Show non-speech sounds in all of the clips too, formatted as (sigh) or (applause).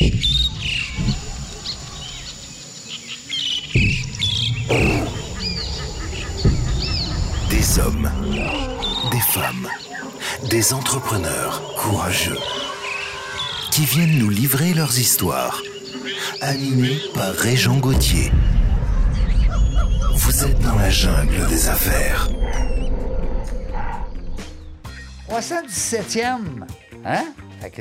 Des hommes, des femmes, des entrepreneurs courageux qui viennent nous livrer leurs histoires, animés par Régent Gauthier. Vous êtes dans la jungle des affaires. 317e, hein?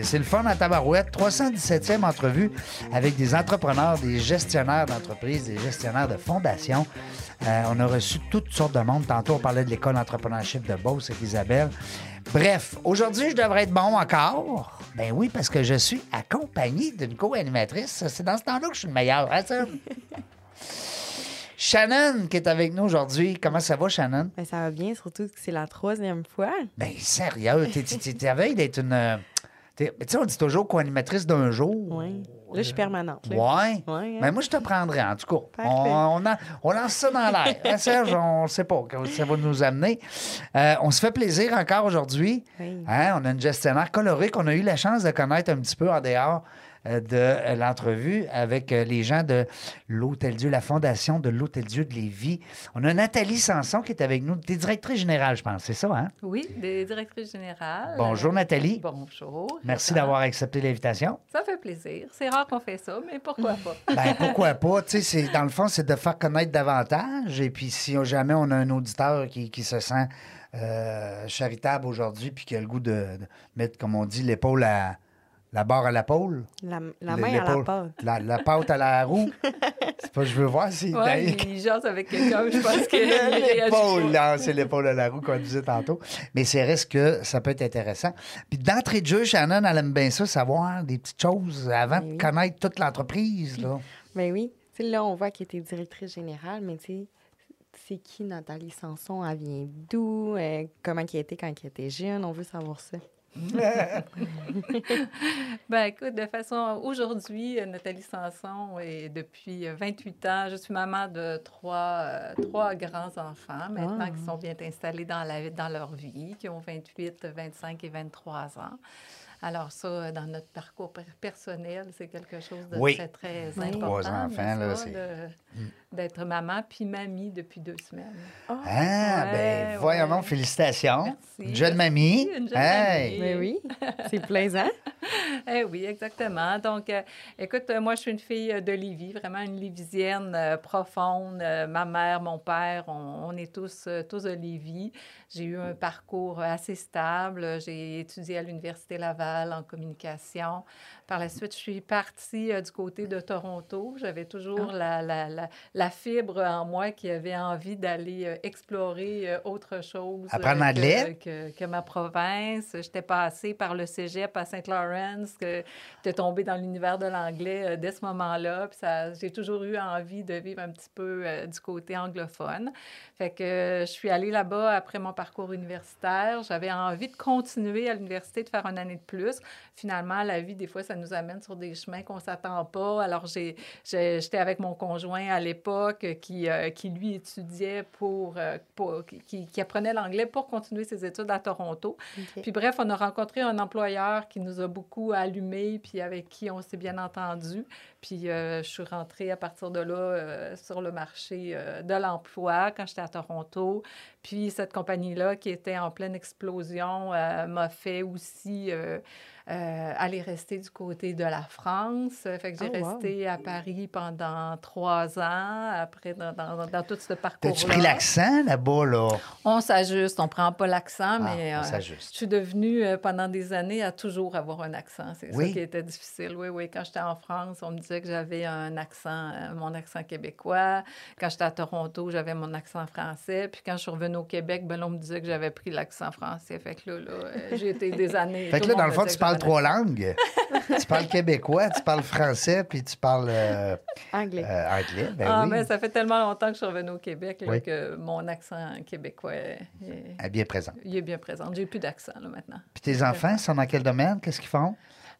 C'est le fun à tabarouette. 317e entrevue avec des entrepreneurs, des gestionnaires d'entreprises, des gestionnaires de fondations. Euh, on a reçu toutes sortes de monde. Tantôt, on parlait de l'école d'entrepreneurship de Beauce avec Isabelle. Bref, aujourd'hui, je devrais être bon encore. Ben oui, parce que je suis accompagné d'une co-animatrice. C'est dans ce temps-là que je suis le meilleur. Hein, ça? (laughs) Shannon qui est avec nous aujourd'hui. Comment ça va, Shannon? Ben, ça va bien, surtout que c'est la troisième fois. Ben, sérieux, t'es- à veille d'être une. Tu sais, on dit toujours co-animatrice d'un jour. Oui. Là, je suis permanente. là. Ouais. Ouais, hein? Ben, moi, je te prendrais, en tout cas. On, on, lance ça dans l'air. (laughs) Hein, Serge, on ne sait pas où ça va nous amener. Euh, on se fait plaisir encore aujourd'hui. Oui. Hein, on a une gestionnaire colorée qu'on a eu la chance de connaître un petit peu en dehors de euh, l'entrevue avec euh, les gens de l'Hôtel Dieu, la fondation de l'Hôtel Dieu de Lévis. On a Nathalie Sanson qui est avec nous. Tu es directrice générale, je pense, c'est ça, hein? Oui, des directrices générales. Bonjour, Nathalie. Bonjour. Merci d'avoir accepté l'invitation. Ça fait plaisir. C'est rare qu'on fait ça, mais pourquoi pas? (laughs) Ben, pourquoi pas? Tu sais, c'est- dans le fond, c'est de faire connaître davantage. Et puis, si jamais on a un auditeur qui, qui se sent euh, charitable aujourd'hui, puis qui a le goût de, de mettre, comme on dit, l'épaule à. La barre à l'épaule. La, la main à la pâte. La, la pâte à la roue? (laughs) C'est pas, je veux voir si. Ouais, il jase avec quelqu'un, je pense réagit L'épaule, (laughs) là, c'est l'épaule à la roue qu'on disait tantôt. Mais c'est reste que ça peut être intéressant. Puis d'entrée de jeu, Shannon, elle aime bien ça, savoir des petites choses avant de Oui. connaître toute l'entreprise. Là. Ben oui. Tu sais, là, on voit qu'elle était directrice générale, mais tu sais, c'est qui Nathalie Sanson? Elle vient d'où? Euh, comment elle était quand elle était jeune? On veut savoir ça. (laughs) Ben écoute, de façon, aujourd'hui, euh, Nathalie Sanson est depuis euh, 28 ans, je suis maman de trois, euh, trois grands-enfants maintenant Ah. qui sont bien installés dans, la, dans leur vie, qui ont 28, 25 et 23 ans. Alors ça, euh, dans notre parcours per- personnel, c'est quelque chose de Oui. très, très Oui. important. Trois enfants, là, c'est- de- D'être maman puis mamie depuis deux semaines. Ah, Ouais, ben, voyons donc, félicitations. Merci, Une jeune mamie. une jeune Hey! mamie. Ben oui. C'est plaisant. (laughs) Eh oui, exactement. Donc, euh, écoute, euh, moi, je suis une fille euh, de Lévis, vraiment une Lévisienne euh, profonde. Euh, ma mère, mon père, on, on est tous, euh, tous de Lévis. J'ai eu un parcours assez stable. J'ai étudié à l'Université Laval en communication. Par la suite, je suis partie euh, du côté de Toronto. J'avais toujours la, la, la, la fibre en moi qui avait envie d'aller euh, explorer euh, autre chose euh, Apprendre que- l'anglais? que, que ma province. J'étais passée par le cégep à Saint-Lawrence, que j'étais tombée dans l'univers de l'anglais euh, dès ce moment-là. Puis ça, j'ai toujours eu envie de vivre un petit peu euh, du côté anglophone. Fait que euh, je suis allée là-bas après mon parcours universitaire. J'avais envie de continuer à l'université, de faire une année de plus. Finalement, la vie, des fois, ça nous amène sur des chemins qu'on s'attend pas. Alors, j'ai, j'ai- j'étais avec mon conjoint à l'époque euh, qui, euh, qui lui, étudiait pour, euh, pour- qui, qui apprenait l'anglais pour continuer ses études à Toronto. Puis bref, on a rencontré un employeur qui nous a beaucoup allumés, puis avec qui on s'est bien entendu. Puis euh, je suis rentrée à partir de là euh, sur le marché euh, de l'emploi quand j'étais à Toronto. Puis cette compagnie-là, qui était en pleine explosion, m'a fait aussi euh, euh, aller rester du côté de la France. Fait que j'ai Oh, wow. resté à Paris pendant trois ans, après dans, dans, dans tout ce parcours-là. T'as-tu pris l'accent là-bas, là? On s'ajuste, on prend pas l'accent, Ah, mais on euh, je suis devenue euh, pendant des années à toujours avoir un accent. C'est Oui. ça qui était difficile. Oui, oui. Quand j'étais en France, on me disait que j'avais un accent, euh, mon accent québécois. Quand j'étais à Toronto, j'avais mon accent français. Puis quand je suis revenue au Québec, ben on me disait que j'avais pris l'accent français. Fait que là, là euh, j'ai été des (laughs) années. Fait que là, dans le fond, tu disait parles trois langues. tu parles québécois, tu parles français, puis tu parles euh, Anglais. euh, anglais. Ben ah, oui. mais ça fait tellement longtemps que je suis revenue au Québec là, Oui. que mon accent québécois, est- est- Elle est bien présent. il est bien présent. J'ai plus d'accent là, maintenant. Puis tes enfants sont dans quel domaine? Qu'est-ce qu'ils font?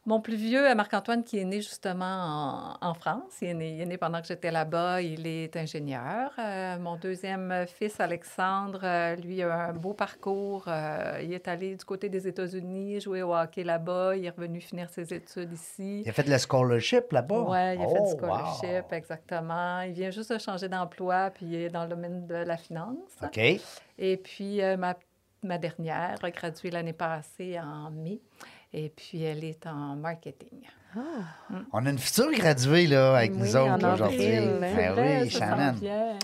Mon plus vieux, Marc-Antoine, qui est né justement en, en France. Il est, né, il est, né, pendant que j'étais là-bas. Il est ingénieur. Euh, mon deuxième fils, Alexandre, euh, lui a un beau parcours. Euh, il est allé du côté des États-Unis, jouer au hockey là-bas. Il est revenu finir ses études ici. Il a fait de la scholarship là-bas? Oui, il a oh, fait du scholarship, wow. exactement. Il vient juste de changer d'emploi, puis il est dans le domaine de la finance. OK. Et puis, ma, ma dernière a gradué l'année passée en mai. Et puis, elle est en marketing. Oh. Mm. On a une future graduée là, avec oui, nous autres aujourd'hui. Ben oui, Shannon.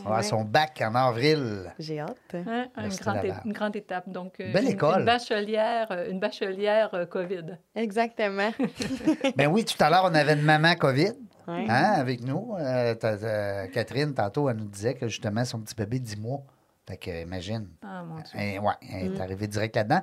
On a son bac en avril. J'ai hâte. Hein, une, grande une, grande étape. Donc, Belle une, école. Une bachelière, une bachelière COVID. Exactement. (laughs) ben oui, tout à l'heure, on avait une maman COVID. Oui. Hein, avec nous. Euh, t as, euh, Catherine, tantôt, elle nous disait que justement, son petit bébé de 10 mois. Fait que, imagine. Ah, mon Dieu. Elle, ouais, elle est mm. arrivée direct là-dedans.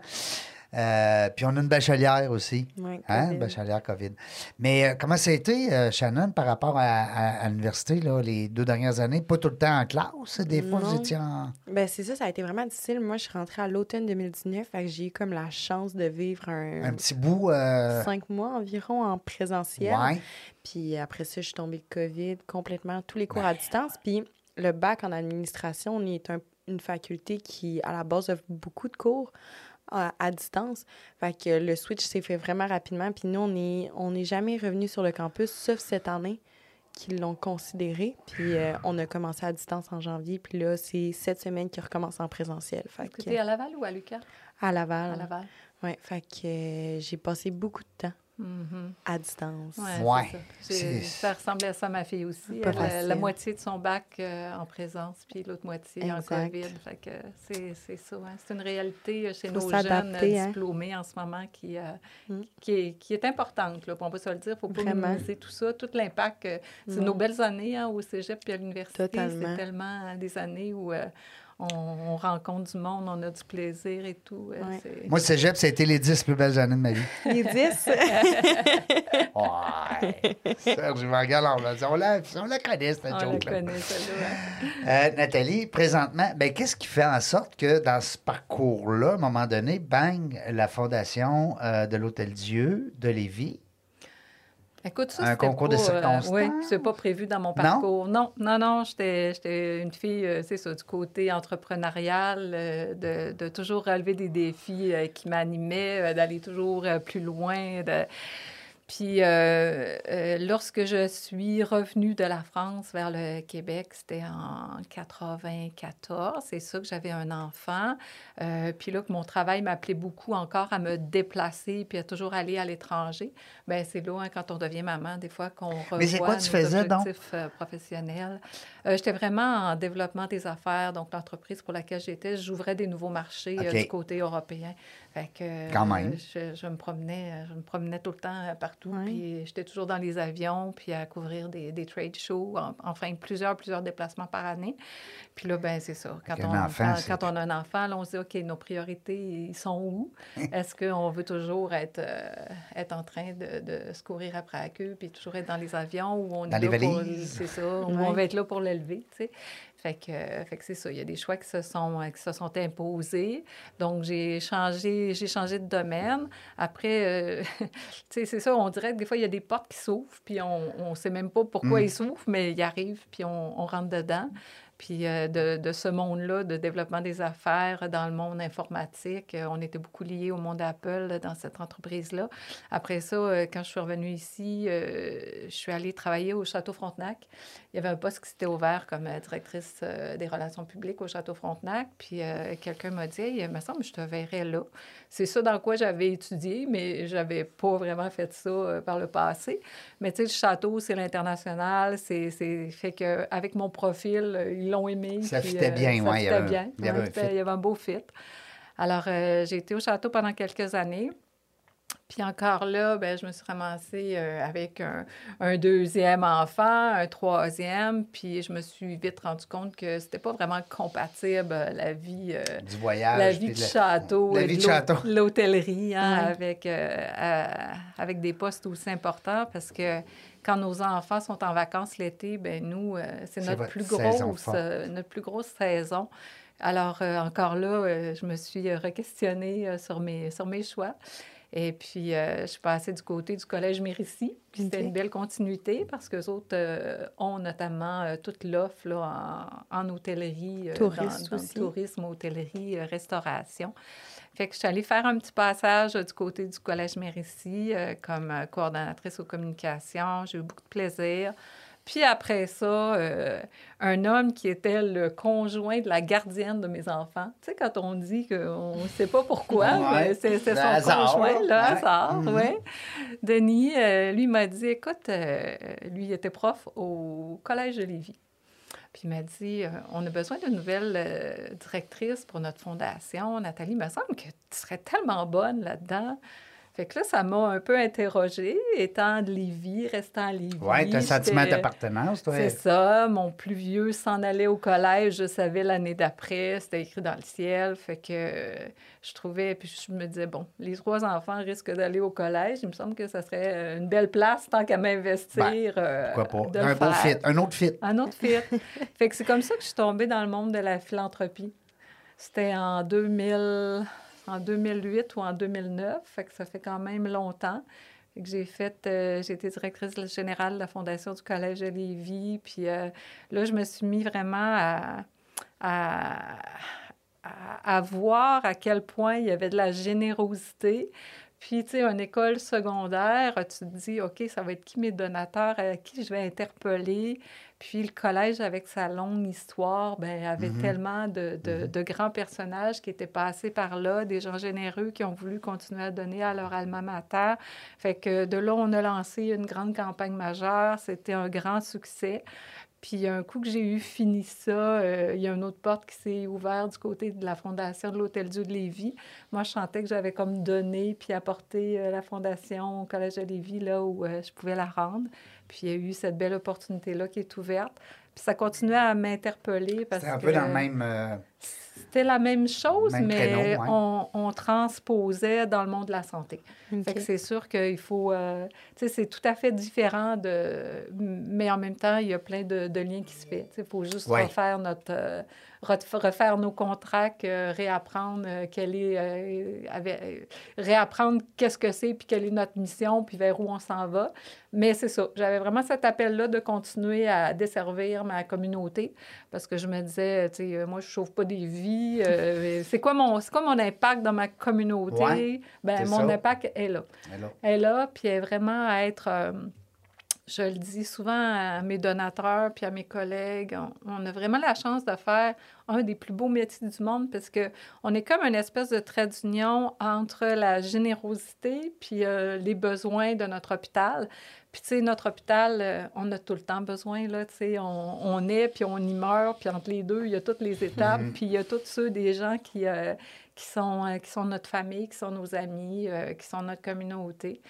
Euh, puis on a une bachelière aussi. Oui, hein, bachelière COVID. Mais euh, comment ça a été, euh, Shannon, par rapport à, à, à l'université, là, les deux dernières années? Pas tout le temps en classe? Des fois, non. vous étiez en... Ben, c'est ça, ça a été vraiment difficile. Moi, je suis rentrée à l'automne 2019, fait que j'ai eu comme la chance de vivre un... Un petit bout... Cinq mois environ en présentiel. Ouais. Puis après ça, je suis tombée COVID complètement, tous les cours ouais. à distance. Puis le bac en administration, on est un, une faculté qui, à la base, offre beaucoup de cours à, à, distance. Fait que le switch s'est fait vraiment rapidement. Puis nous, on n'est on est jamais revenu sur le campus, sauf cette année qu'ils l'ont considéré. Puis euh, on a commencé à distance en janvier. Puis là, c'est cette semaine qui recommence en présentiel. Fait que... À Laval ou à Lucas? À Laval. À Laval. Oui, fait que euh, j'ai passé beaucoup de temps. Mm -hmm. à distance. Ouais. ouais. Ça. ressemblait à ça, ma fille aussi. Elle, la, la, moitié de son bac euh, en présence, puis l'autre moitié exact. en COVID. Fait que c'est ça. Hein. C'est une réalité chez nos jeunes hein. diplômés en ce moment qui, euh, mm. qui, est, qui est importante. Là. On peut se le dire. Il ne faut pas Vraiment. minimiser tout ça. Tout l'impact. Euh, c'est mm. nos belles années hein, au cégep puis à l'université. C'est tellement des années où euh, on, on, rencontre du monde, on a du plaisir et tout. Ouais. Moi, cégep, ça a été les dix plus belles années de ma vie. (laughs) Les dix? (laughs) ouais. Serge Vangal, on, on, la, on la connaît, cette on joke la connaît, celle-là. Euh, Nathalie, présentement, ben, qu'est-ce qui fait en sorte que dans ce parcours-là, à un moment donné, bang, la fondation euh, de l'Hôtel Dieu de Lévis Écoute, ça, un concours pas, de circonstances? Euh, oui, c'est pas prévu dans mon parcours. Non, non, non, non j'étais une fille, euh, c'est ça, du côté entrepreneurial, euh, de, de, toujours relever des défis qui m'animaient, d'aller toujours plus loin. De... Puis euh, euh, lorsque je suis revenue de la France vers le Québec, c'était en 94. C'est ça que j'avais un enfant. Euh, puis là que mon travail m'appelait beaucoup encore à me déplacer puis à toujours aller à l'étranger. Bien, c'est là, hein, quand on devient maman, des fois qu'on revoit Mais quoi tu faisais, objectifs donc? professionnels. j'étais vraiment en développement des affaires. Donc, l'entreprise pour laquelle j'étais, j'ouvrais des nouveaux marchés okay. du côté européen. Fait que, Quand même. Je, je, me promenais, je me promenais tout le temps partout. Ouais. Puis j'étais toujours dans les avions, puis à couvrir des, des trade shows, en, enfin plusieurs, plusieurs déplacements par année. Puis là, ben c'est ça. Quand on, enfant, quand, quand, on a un enfant, là, on se dit, OK, nos priorités, ils sont où? (laughs) Est-ce qu'on veut toujours être, euh, être en train de, de, se courir après la queue, puis toujours être dans les avions, ou on dans est les là pour... valises. C'est ça, on va être là pour l'élever, tu sais. Fait que, fait que c'est ça. Il y a des choix qui se sont, qui se sont imposés. Donc, j'ai changé, j'ai changé de domaine. Après, euh, (laughs) tu sais, c'est ça, on dirait que des fois, il y a des portes qui s'ouvrent, puis on ne sait même pas pourquoi Mm. ils s'ouvrent, mais ils arrivent, puis on, on rentre dedans. Puis euh, de, ce monde-là, de développement des affaires dans le monde informatique, euh, on était beaucoup liés au monde Apple dans cette entreprise-là. Après ça, euh, quand je suis revenue ici, je suis allée travailler au Château Frontenac. Il y avait un poste qui s'était ouvert comme directrice des relations publiques au Château Frontenac. Puis quelqu'un m'a dit il me semble que je te verrais là. C'est ça dans quoi j'avais étudié, mais j'avais pas vraiment fait ça par le passé. Mais tu sais, le château, c'est l'international. C'est fait qu'avec mon profil, ils l'ont aimé. Ça puis, fitait bien, ça oui. fitait Il, bien. il y avait, ouais, un il y avait un beau fit. Alors, euh, j'ai été au château pendant quelques années. Puis encore là, ben, je me suis ramassée euh, avec un, un, deuxième enfant, un troisième, puis je me suis vite rendu compte que c'était pas vraiment compatible la vie euh, du voyage, la vie du château, la vie de château, l'hôtellerie, hein, avec euh, avec des postes aussi importants parce que quand nos enfants sont en vacances l'été, ben nous, c'est notre plus grosse euh, notre plus grosse saison. Alors, euh, encore là, euh, je me suis re-questionnée sur, mes, sur mes choix. Et puis, euh, je suis passée du côté du Collège Mérissi, qui c'était une belle continuité parce que autres euh, ont notamment euh, toute l'offre en, en hôtellerie, euh, dans, dans aussi. tourisme, hôtellerie, euh, restauration. Fait que je suis allée faire un petit passage euh, du côté du Collège Mérissi euh, comme euh, coordonnatrice aux communications. J'ai eu beaucoup de plaisir. Puis après ça, euh, un homme qui était le conjoint de la gardienne de mes enfants. Tu sais, quand on dit qu'on ne sait pas pourquoi, Ouais. mais c'est son hasard, conjoint, le ouais. hasard, Mhm. ouais. Denis, euh, lui m'a dit, écoute, euh, lui il était prof au Collège de Lévis. Puis il m'a dit, euh, on a besoin d'une nouvelle euh, directrice pour notre fondation. Nathalie, il me semble que tu serais tellement bonne là-dedans. Fait que là, ça m'a un peu interrogée, étant de Lévis, restant à Lévis. Oui, tu as un sentiment d'appartenance, toi. c'est ça. Mon plus vieux s'en allait au collège, je savais l'année d'après, c'était écrit dans le ciel. Fait que euh, je trouvais, puis je me disais, bon, les trois enfants risquent d'aller au collège. Il me semble que ça serait euh, une belle place tant qu'à m'investir. euh, Ben, Pourquoi de pas? Un beau faire. fit, un autre fit. Un autre fit. fait que c'est comme ça que je suis tombée dans le monde de la philanthropie. C'était en 2000, en 2008 ou en 2009, fait que ça fait quand même longtemps. J'ai fait, euh, j'ai été directrice générale de la Fondation du Collège de Lévis. Puis euh, là, je me suis mis vraiment à, à voir à quel point il y avait de la générosité. Puis, tu sais, une école secondaire, tu te dis, OK, ça va être qui mes donateurs, à qui je vais interpeller? Puis le collège, avec sa longue histoire, ben, avait Mhm. tellement de, de- de grands personnages qui étaient passés par là, des gens généreux qui ont voulu continuer à donner à leur alma mater. Fait que de là, on a lancé une grande campagne majeure. C'était un grand succès. Puis un coup que j'ai eu fini ça, euh, il y a une autre porte qui s'est ouverte du côté de la fondation de l'Hôtel Dieu de Lévis. Moi, je sentais que j'avais comme donné puis apporté euh, la fondation au Collège de Lévis là où euh, je pouvais la rendre. Puis il y a eu cette belle opportunité-là qui est ouverte. Puis ça continuait à m'interpeller parce C'est un que peu dans le même. euh, c'était la même chose, Même mais ouais. on, on transposait dans le monde de la santé. OK. Fait que c'est sûr qu'il faut... euh, tu sais, c'est tout à fait différent de... Mais en même temps, il y a plein de, de liens qui se font. Il faut juste Ouais. refaire notre... euh, ref- refaire nos contrats, réapprendre euh, quelle est... euh, avec- euh, réapprendre qu'est-ce que c'est, puis quelle est notre mission, puis vers où on s'en va. Mais c'est ça. J'avais vraiment cet appel-là de continuer à desservir ma communauté parce que je me disais, tu sais, moi, je sauve pas des vies. euh, (laughs) c'est quoi, mon, c'est quoi mon impact dans ma communauté? Ouais, ben, mon ça. impact est là. Elle est là, puis elle est vraiment à être... euh, je le dis souvent à mes donateurs puis à mes collègues, on, on a vraiment la chance de faire un des plus beaux métiers du monde parce que on est comme une espèce de trait d'union entre la générosité puis euh, les besoins de notre hôpital. Puis, tu sais, notre hôpital, euh, on a tout le temps besoin, là, tu sais, on, on est, puis on y meurt, puis entre les deux, il y a toutes les étapes, Mhm. puis il y a tous ceux des gens qui, euh, qui, sont, qui sont notre famille, qui sont nos amis, qui sont notre communauté.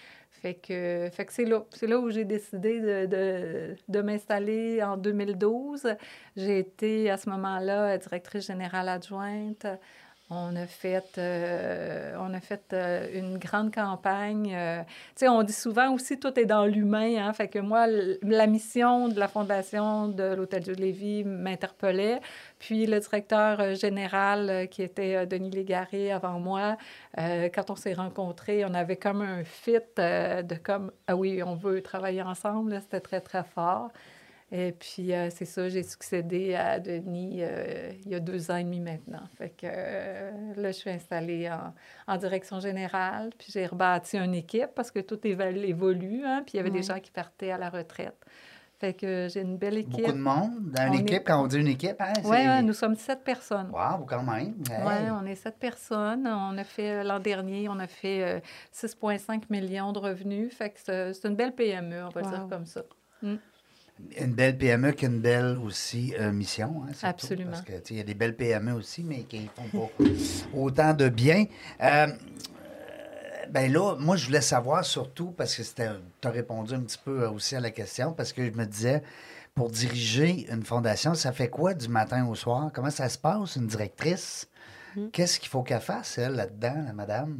Fait que, fait que c'est là, c'est là où j'ai décidé de, de, de m'installer en 2012. J'ai été à ce moment-là directrice générale adjointe. On a fait, euh, on a fait euh, une grande campagne. euh, on dit souvent aussi tout est dans l'humain. Hein, fait que moi, la mission de la fondation de l'Hôtel de Lévis m'interpellait. Puis le directeur euh, général, qui était Denis Légaré avant moi, quand on s'est rencontrés, on avait comme un fit de comme, ah oui, on veut travailler ensemble. C'était très, très fort. Et puis, euh, c'est ça, j'ai succédé à Denis euh, il y a deux ans et demi maintenant. Fait que euh, là, je suis installée en, en direction générale, puis j'ai rebâti une équipe parce que tout évolue, hein, puis il y avait des gens qui partaient à la retraite. Fait que j'ai une belle équipe. beaucoup de monde dans une On est- équipe. Quand on dit une équipe, hein. Oui, ouais, nous sommes sept personnes. Wow, quand même. Hey. Oui, on est sept personnes. On a fait, l'an dernier, on a fait euh, 6,5 millions de revenus. Fait que c'est une belle PME, on va le dire comme ça. Une belle PME qui a une belle aussi euh, mission. hein, surtout, Absolument. Parce que, tu sais, il y a des belles PME aussi, mais qui font pas autant de bien. Euh, ben là, moi, je voulais savoir surtout, parce que tu as répondu un petit peu euh, aussi à la question, parce que je me disais, pour diriger une fondation, ça fait quoi du matin au soir? Comment ça se passe, une directrice? Mhm. Qu'est-ce qu'il faut qu'elle fasse, elle, là-dedans, la madame?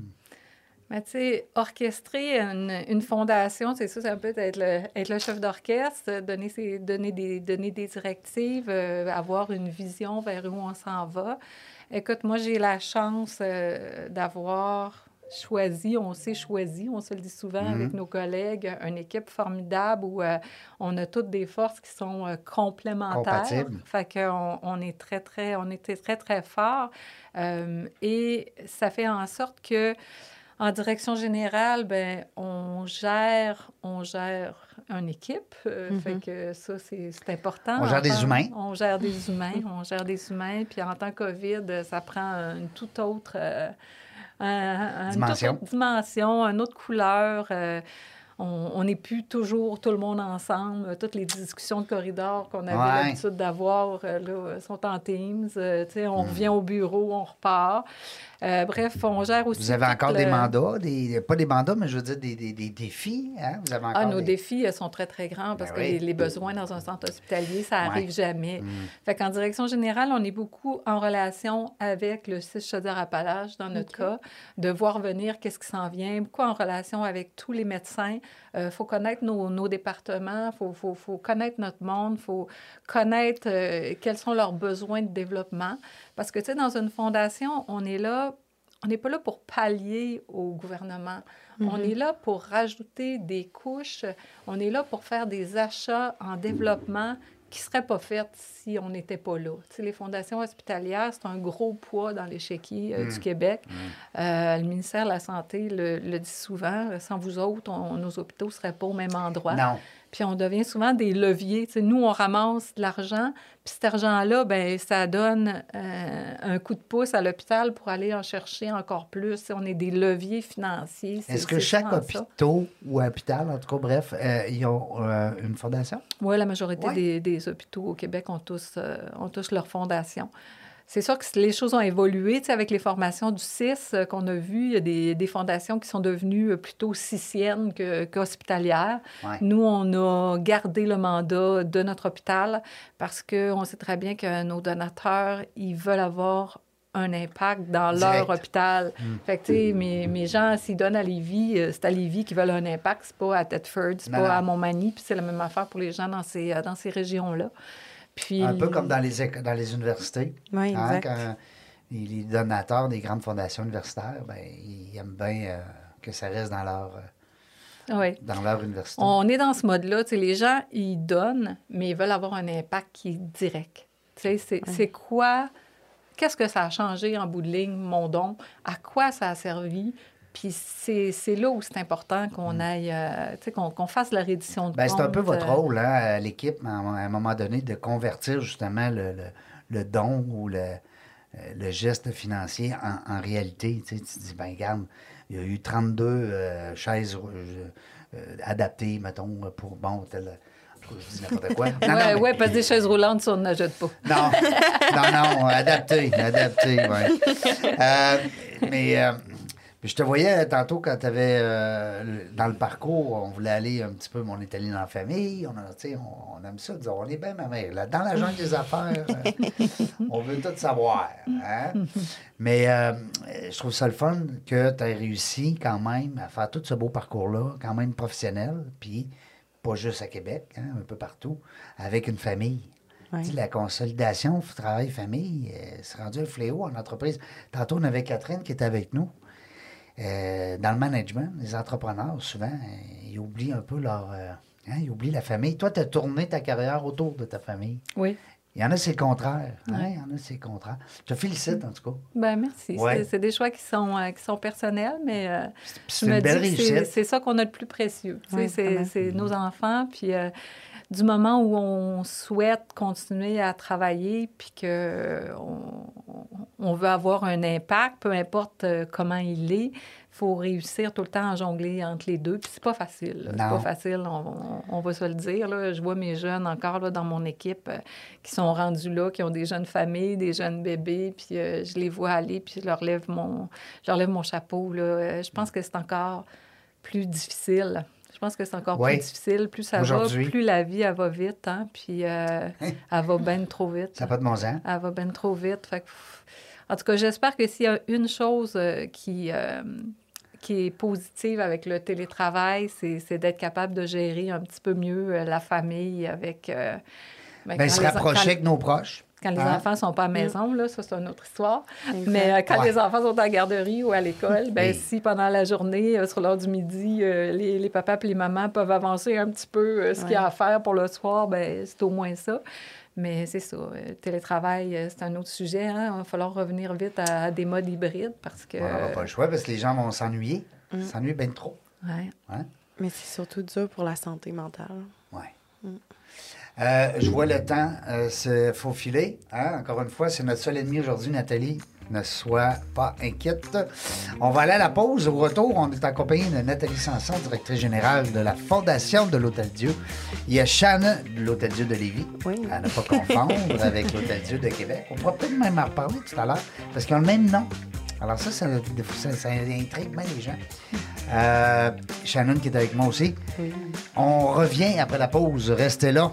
Mais tu sais, orchestrer une, une fondation, c'est ça, ça peut être le, être le chef d'orchestre, donner, ses, donner, des, donner des directives, euh, avoir une vision vers où on s'en va. Écoute, moi, j'ai la chance euh, d'avoir choisi, on s'est choisi, on se le dit souvent Mhm. avec nos collègues, une équipe formidable où euh, on a toutes des forces qui sont euh, complémentaires. Compatibles. Fait qu'on on est très, très, on était très, très fort. Euh, et ça fait en sorte que, en direction générale, ben, on gère, on gère une équipe. Euh, Mhm. Fait que ça, c'est important. On gère des tant- humains. On gère des humains. on gère des humains. Puis en temps COVID, ça prend une toute autre... euh, un- un- une toute Dimension. autre dimension, une autre couleur. euh, on n'est plus toujours tout le monde ensemble. Toutes les discussions de corridor qu'on avait Ouais. l'habitude d'avoir euh, là, sont en Teams. Euh, tu sais, on revient au bureau, on repart. Euh, bref, on gère aussi. Vous avez encore le- des mandats, des, pas des mandats, mais je veux dire des, des- des défis. Hein? Vous avez encore Ah, nos des- défis euh, sont très, très grands parce Ben que oui. les, les besoins dans un centre hospitalier, ça Ouais. arrive jamais. Mm. Fait qu'en direction générale, on est beaucoup en relation avec le CIS Chaudière-Appalaches, dans notre cas, de voir venir qu'est-ce qui s'en vient, beaucoup en relation avec tous les médecins. Il faut connaître nos, nos départements, il faut, faut- faut connaître notre monde, il faut connaître euh, quels sont leurs besoins de développement. Parce que, tu sais, dans une fondation, on est là, on n'est pas là pour pallier au gouvernement. On est là pour rajouter des couches. On est là pour faire des achats en développement qui ne seraient pas faits si on n'était pas là. Les fondations hospitalières, c'est un gros poids dans l'échiquier euh, du Québec. Euh, le ministère de la Santé le, le dit souvent, sans vous autres, on- nos hôpitaux ne seraient pas au même endroit. Non. Puis on devient souvent des leviers. Nous, on ramasse de l'argent, puis cet argent-là, ben ça donne euh, un coup de pouce à l'hôpital pour aller en chercher encore plus. On est des leviers financiers. Est-ce que chaque hôpital ou hôpital, en tout cas, bref, euh, ils ont euh, une fondation? Oui, la majorité Ouais. des, des hôpitaux au Québec ont tous, ont tous leur fondation. C'est sûr que les choses ont évolué. Tu sais, avec les formations du CIS euh, qu'on a vues, il y a des, des fondations qui sont devenues euh, plutôt sissiennes qu'hospitalières. Ouais. Nous, on a gardé le mandat de notre hôpital parce qu'on sait très bien que nos donateurs, ils veulent avoir un impact dans Direct. leur hôpital. Fait que, tu sais, mes, mes gens, s'ils donnent à Lévis, euh, c'est à Lévis qu'ils veulent un impact, c'est pas à Thetford, c'est pas non. à Montmagny, puis c'est la même affaire pour les gens dans ces, dans ces régions-là. Puis... Un peu comme dans les, dans les universités. Oui, Hein, exact. quand les, donateurs des grandes fondations universitaires, ben, ils aiment bien euh, que ça reste dans leur, euh, Oui. dans leur université. On est dans ce mode-là. Les gens, ils donnent, mais ils veulent avoir un impact qui est direct. C'est quoi... Qu'est-ce que ça a changé en bout de ligne, mon don? À quoi ça a servi? Puis c'est là où c'est important qu'on aille... euh, tu sais, qu'on fasse la reddition de Mm. Ben, c'est un peu votre euh, rôle, hein, à l'équipe, à un moment donné, de convertir justement le, le- le don ou le, euh, le geste financier en, en réalité. Tu, sais, tu dis, ben regarde, il y a eu 32 euh, chaises euh, adaptées, mettons, pour, bon, tel... Je dis n'importe quoi. (laughs) Non, non, ouais, mais- ouais, parce que des chaises roulantes, ça, on jette pas. Non, non, non, adapté, adapté, oui. (laughs) mais euh, je te voyais tantôt quand tu avais, dans le parcours, on voulait aller un petit peu, mais on est allé dans la famille, on, a, on, on aime ça, dire, on est bien ma mère. Là, dans la jungle des affaires, euh, (laughs) on veut tout savoir. hein. Mais euh, je trouve ça le fun que tu aies réussi quand même à faire tout ce beau parcours-là, quand même professionnel, puis pas juste à Québec, hein, un peu partout, avec une famille. Ouais. La consolidation travail-famille, euh, c'est rendu un fléau en entreprise. Tantôt, on avait Catherine qui était avec nous. Euh, dans le management, les entrepreneurs, souvent, euh, ils oublient un peu leur. euh, hein, ils oublient la famille. Toi, tu as tourné ta carrière autour de ta famille. Oui. Il y en a, c'est le contraire. hein, Ouais. Il y en a, c'est le contraire. Je te félicite, en tout cas. Ben merci. Ouais. C'est- des choix qui sont, euh, qui sont personnels, mais euh, C'est je me dis c'est- ça qu'on a le plus précieux. Ouais, c'est nos enfants, puis euh, du moment où on souhaite continuer à travailler, puis que on, veut avoir un impact, peu importe euh, comment il est, il faut réussir tout le temps à jongler entre les deux. Puis c'est pas facile. C'est pas facile, on, on- on va se le dire. là. Je vois mes jeunes encore là, dans mon équipe euh, qui sont rendus là, qui ont des jeunes familles, des jeunes bébés, puis euh, je les vois aller, puis je leur lève mon, je leur lève mon chapeau. Là. Je pense que c'est encore plus difficile. Je pense que c'est encore plus difficile. Plus ça va, plus la vie, elle va vite. Hein? Puis euh, (laughs) elle va bien trop vite. Ça n'a pas de bon sens. Elle va bien trop vite. Fait que, pff, en tout cas, j'espère que s'il y a une chose euh, qui, euh, qui est positive avec le télétravail, c'est d'être capable de gérer un petit peu mieux la famille avec... euh, ben, Ben, se rapprocher avec nos proches. Quand les Hein? enfants sont pas à la maison, là, ça, c'est une autre histoire. Mais euh, quand Ouais. les enfants sont à la garderie ou à l'école, ben Oui. si pendant la journée, euh, sur l'heure du midi, euh, les, les papas et les mamans peuvent avancer un petit peu euh, ce qu'il y a à faire pour le soir, ben c'est au moins ça. Mais c'est ça, euh, télétravail, euh, c'est un autre sujet. Hein? Il va falloir revenir vite à, des modes hybrides parce que... On n'aura pas le choix parce que les gens vont s'ennuyer. S'ennuyer bien trop. Ouais. Hein? Mais c'est surtout dur pour la santé mentale. Ouais. Euh, je vois le temps euh, se faufiler. Hein? Encore une fois, c'est notre seul ennemi aujourd'hui, Nathalie. Ne sois pas inquiète. On va aller à la pause. Au retour, on est accompagné de Nathalie Sanson, directrice générale de la Fondation de l'Hôtel Dieu. Il y a Shannon de l'Hôtel Dieu de Lévis. Oui. À ne pas confondre (laughs) avec l'Hôtel Dieu de Québec. On pourra peut-être même en reparler tout à l'heure parce qu'ils ont le même nom. Alors ça, ça, ça, ça intrigue bien les gens. Euh, Shannon qui est avec moi aussi. On revient après la pause. Restez là.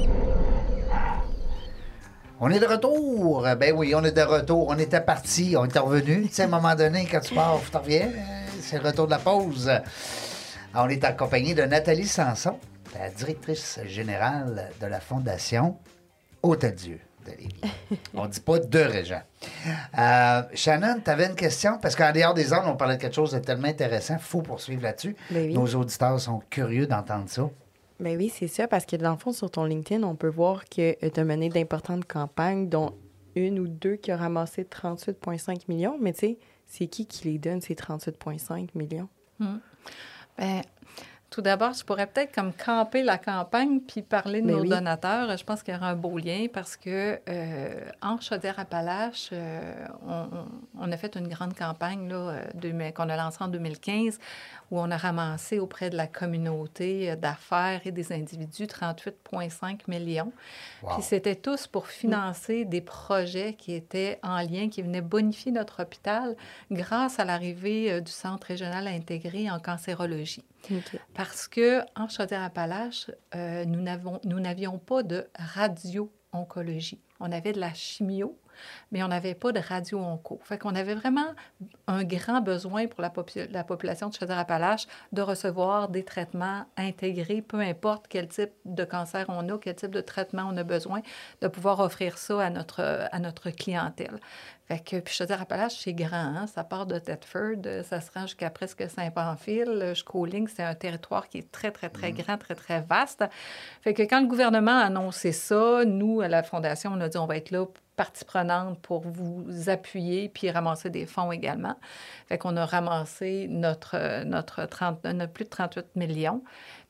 On est de retour. Ben oui, on est de retour. On était parti, on était revenu. Tu sais, à un moment donné, quand tu pars, tu reviens. euh, C'est le retour de la pause. On est accompagné de Nathalie Sanson, la directrice générale de la Fondation Hôtel Dieu de Lévis. (laughs) On dit pas de régent. Euh, Shannon, tu avais une question? Parce qu'en dehors des ordres, on parlait de quelque chose de tellement intéressant. Il faut poursuivre là-dessus. Ben oui. Nos auditeurs sont curieux d'entendre ça. Ben oui, c'est ça, parce que dans le fond, sur ton LinkedIn, on peut voir que tu as mené d'importantes campagnes, dont une ou deux qui ont ramassé 38,5 millions. Mais tu sais, c'est qui qui les donne, ces 38,5 millions? Ben, tout d'abord, je pourrais peut-être comme camper la campagne puis parler de Ben nos oui. donateurs. Je pense qu'il y aura un beau lien parce que euh, en Chaudière-Appalaches, euh, on, on- a fait une grande campagne là, euh, 2000 qu'on a lancée en 2015 où on a ramassé auprès de la communauté euh, d'affaires et des individus 38,5 millions. Wow. Puis c'était tous pour financer des projets qui étaient en lien, qui venaient bonifier notre hôpital grâce à l'arrivée euh, du Centre régional intégré en cancérologie. Parce que en Chaudière-Appalaches, euh, nous n'avons- nous n'avions pas de radio-oncologie. On avait de la chimio, mais on n'avait pas de radio-onco. Fait qu'on avait vraiment un grand besoin pour la, popu- la population de Chaudière-Appalaches de recevoir des traitements intégrés, peu importe quel type de cancer on a, quel type de traitement on a besoin, de pouvoir offrir ça à notre, à notre clientèle. Fait que, puis Chaudière-Appalaches, c'est grand, hein? ça part de Thetford, ça se rend jusqu'à presque Saint-Pamphile, lignes, c'est un territoire qui est très, très, très grand, très, très vaste. Fait que quand le gouvernement a annoncé ça, nous, à la Fondation, on a dit on va être là, partie prenante, pour vous appuyer puis ramasser des fonds également. Fait qu'on a ramassé notre, notre, 30, notre plus de 38 millions.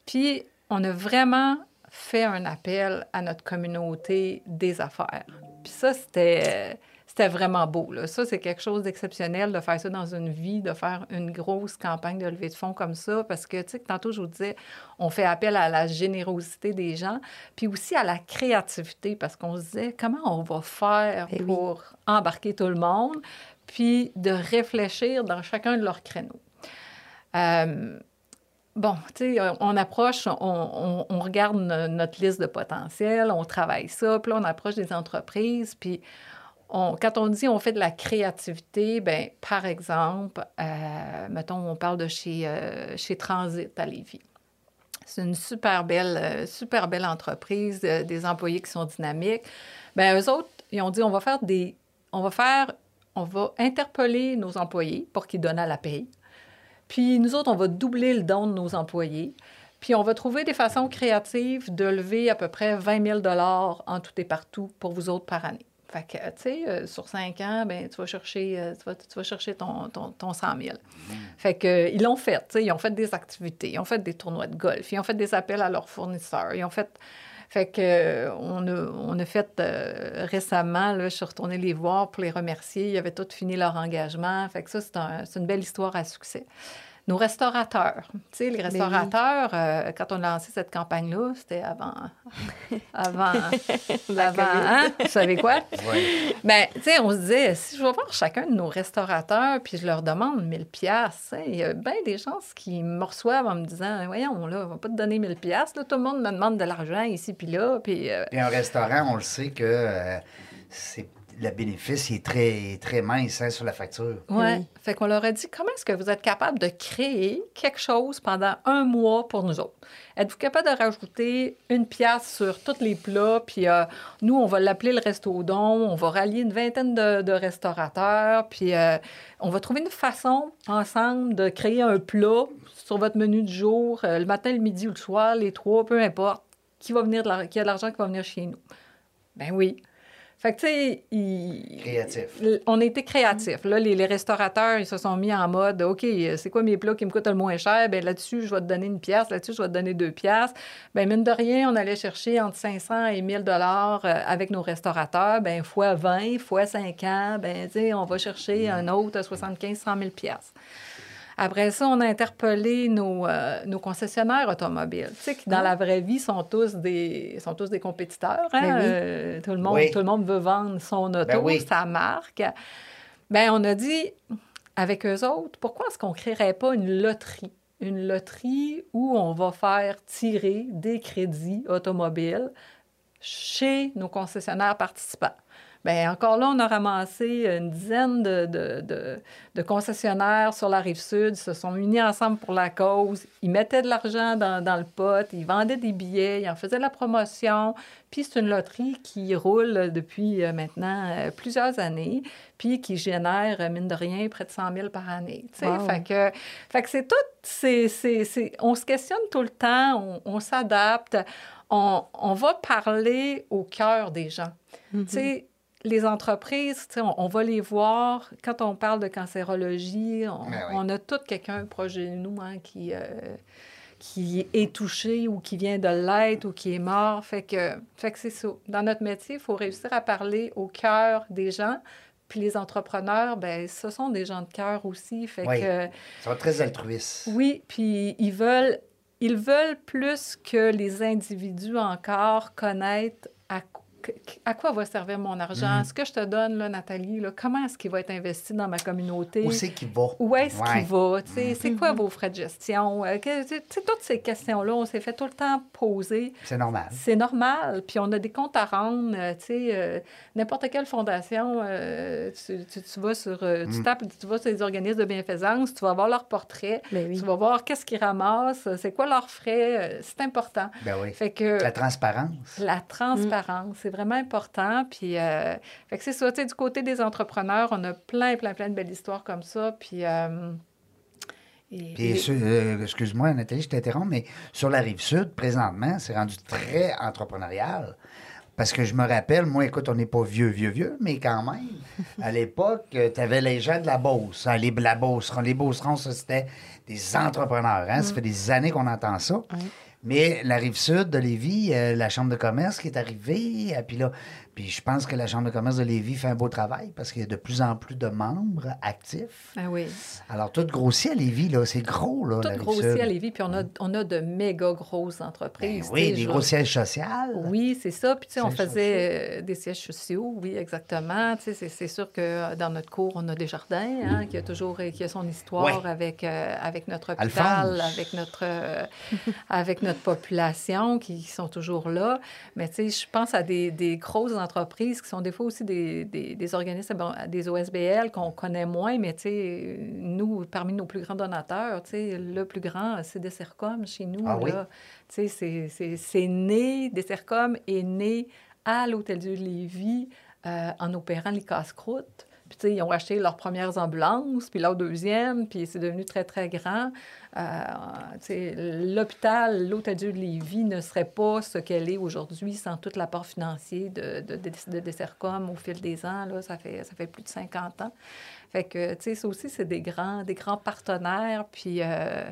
Puis, on a vraiment fait un appel à notre communauté des affaires. Puis ça, c'était... C'était vraiment beau. Là. Ça, c'est quelque chose d'exceptionnel de faire ça dans une vie, de faire une grosse campagne de levée de fonds comme ça, parce que, tu sais, tantôt, je vous disais, on fait appel à la générosité des gens, puis aussi à la créativité, parce qu'on se disait, comment on va faire Eh oui. pour embarquer tout le monde, puis de réfléchir dans chacun de leurs créneaux. Euh, Bon, tu sais, on approche, on, on- on regarde no- notre liste de potentiel, on travaille ça, puis là, on approche des entreprises, puis quand on dit on fait de la créativité, ben par exemple, euh, mettons, on parle de chez, euh, chez Transit à Lévis. C'est une super belle, euh, super belle entreprise, des employés qui sont dynamiques. Ben eux autres, ils ont dit on va faire des, on va faire, on va interpeller nos employés pour qu'ils donnent à la paye. Puis nous autres, on va doubler le don de nos employés. Puis on va trouver des façons créatives de lever à peu près 20 000 en tout et partout pour vous autres par année. Fait que, tu sais, euh, sur cinq ans, ben, tu vas chercher, euh, tu vas, tu vas chercher ton, ton, ton 100 000. Fait que, euh, ils l'ont fait, tu sais, ils ont fait des activités, ils ont fait des tournois de golf, ils ont fait des appels à leurs fournisseurs, ils ont fait... Fait que, on, a, on a fait récemment, là, je suis retournée les voir pour les remercier. Ils avaient tous fini leur engagement. Fait que ça, c'est un- c'est une belle histoire à succès. Nos restaurateurs. Tu sais, les restaurateurs, euh, quand on a lancé cette campagne-là, c'était avant. avant. (laughs) avant. Hein? Vous savez quoi? Oui. Bien, tu sais, on se disait, si je vais voir chacun de nos restaurateurs, puis je leur demande 1000 pièces, il y a bien des gens qui me reçoivent en me disant, voyons, là, on va pas te donner 1000 pièces, tout le monde me demande de l'argent ici puis là, puis... euh, Puis un restaurant, on le sait que euh, c'est le bénéfice est très, très mince hein, sur la facture. Ouais. Oui. Fait qu'on leur a dit comment est-ce que vous êtes capable de créer quelque chose pendant un mois pour nous autres? Êtes-vous capable de rajouter une pièce sur tous les plats? Puis euh, nous, on va l'appeler le Resto Don. On va rallier une vingtaine de, de restaurateurs. Puis euh, on va trouver une façon ensemble de créer un plat sur votre menu du jour, euh, le matin, le midi ou le soir, les trois, peu importe, qui va venir de qui a de l'argent qui va venir chez nous. Ben oui. Fait que, tu sais, il- Créatif. On a été créatifs. Là, les, les restaurateurs, ils se sont mis en mode OK, euh, c'est quoi mes plats qui me coûtent le moins cher? Bien, là-dessus, je vais te donner une pièce. Là-dessus, je vais te donner deux pièces. Bien, mine de rien, on allait chercher entre 500 et 1000 dollars euh, avec nos restaurateurs. Bien, fois 20, fois 5 ans, bien, tu sais, on va chercher un autre à 75 100 000 pièces. Après ça, on a interpellé nos, euh, nos concessionnaires automobiles, tu sais, qui dans la vraie vie sont tous des, sont tous des compétiteurs. hein. Ben oui. Euh, tout, le monde, Oui. tout le monde veut vendre son auto, Ben oui. sa marque. Ben, on a dit, avec eux autres, pourquoi est-ce qu'on ne créerait pas une loterie? Une loterie où on va faire tirer des crédits automobiles chez nos concessionnaires participants. Bien, encore là, on a ramassé une dizaine de, de- de- de concessionnaires sur la rive sud, se sont unis ensemble pour la cause. Ils mettaient de l'argent dans, dans le pot, ils vendaient des billets, ils en faisaient de la promotion. Puis c'est une loterie qui roule depuis euh, maintenant euh, plusieurs années, puis qui génère, euh, mine de rien, près de 100 000 par année. Wow. Fait que, fait que c'est tout, c'est, c'est- c'est- on se questionne tout le temps, on, on s'adapte, on, on va parler au cœur des gens. Mhm. Tu sais, les entreprises, on, on va les voir. Quand on parle de cancérologie, on, Ben oui. on a tout quelqu'un proche de nous hein, qui, euh, qui est touché ou qui vient de l'être ou qui est mort. Fait que, fait que c'est ça. Dans notre métier, il faut réussir à parler au cœur des gens. Puis les entrepreneurs, ben ce sont des gens de cœur aussi. Fait Oui. que, Ils sont très altruistes. oui, puis ils veulent, ils veulent plus que les individus encore connaître à, qu- à quoi va servir mon argent? Mhm. Ce que je te donne, là, Nathalie, là, comment est-ce qu'il va être investi dans ma communauté? Où c'est qu'il va? Où est-ce Ouais. qu'il va? Tu sais, C'est quoi vos frais de gestion? Euh, que- toutes ces questions-là, on s'est fait tout le temps poser. C'est normal. C'est normal. Puis on a des comptes à rendre. euh, tu sais, euh, n'importe quelle fondation, euh, tu, tu- tu vas sur, euh, tu Mm. tapes, tu vas sur les organismes de bienfaisance, tu vas voir leur portrait, Ben oui. tu vas voir qu'est-ce qu'ils ramassent, c'est quoi leurs frais. C'est important. Ben oui. Fait que La transparence. la transparence, c'est vraiment important. Puis, euh, fait que c'est ça, tu sais, du côté des entrepreneurs, on a plein, plein, plein de belles histoires comme ça. Puis, euh, et- Puis, euh, excuse-moi, Nathalie, je t'interromps, mais sur la rive sud, présentement, c'est rendu très entrepreneurial. Parce que je me rappelle, moi, écoute, on n'est pas vieux, vieux, vieux, mais quand même, à l'époque, tu avais les gens de la Beauce. hein, les, la Beauce, les Beaucerons, ça, c'était des entrepreneurs. Hein? Ça fait des années qu'on entend ça. Mais la rive sud de Lévis, euh, la Chambre de commerce qui est arrivée, euh, puis là, puis je pense que la Chambre de commerce de Lévis fait un beau travail parce qu'il y a de plus en plus de membres actifs. Ah oui. Alors, tout grossit à Lévis, là. C'est gros, là, Tout grossit à Lévis, puis on a, on a de méga grosses Ben entreprises. tu oui, des gros sièges sociaux. Oui, c'est ça. Puis, tu sais, on faisait euh, des sièges sociaux, oui, exactement. Tu sais, c'est- sûr que euh, dans notre cours, on a des jardins, hein, qui a toujours qui a son histoire Ouais. avec, euh, avec notre hôpital, Alphonse. avec notre, euh, avec notre population qui sont toujours là. Mais, tu sais, je pense à des, des grosses entreprises qui sont des fois aussi des, des, des organismes, des OSBL qu'on connaît moins, mais, nous, parmi nos plus grands donateurs, le plus grand, c'est Dessercom chez nous. Ah oui? c'est- né, Dessercom est né à l'Hôtel Dieu de Lévis euh, en opérant les casse-croûtes. Puis, ils ont acheté leurs premières ambulances, puis leur deuxième, puis c'est devenu très, très grand. Euh, L'hôpital, l'Hôtel Dieu de Lévis ne serait pas ce qu'elle est aujourd'hui sans tout l'apport financier de, de, de, de Dessercom au fil des ans. Là, ça, fait, ça fait plus de 50 ans. Fait que, tu sais, ça aussi, c'est des grands, des grands partenaires. Puis, euh,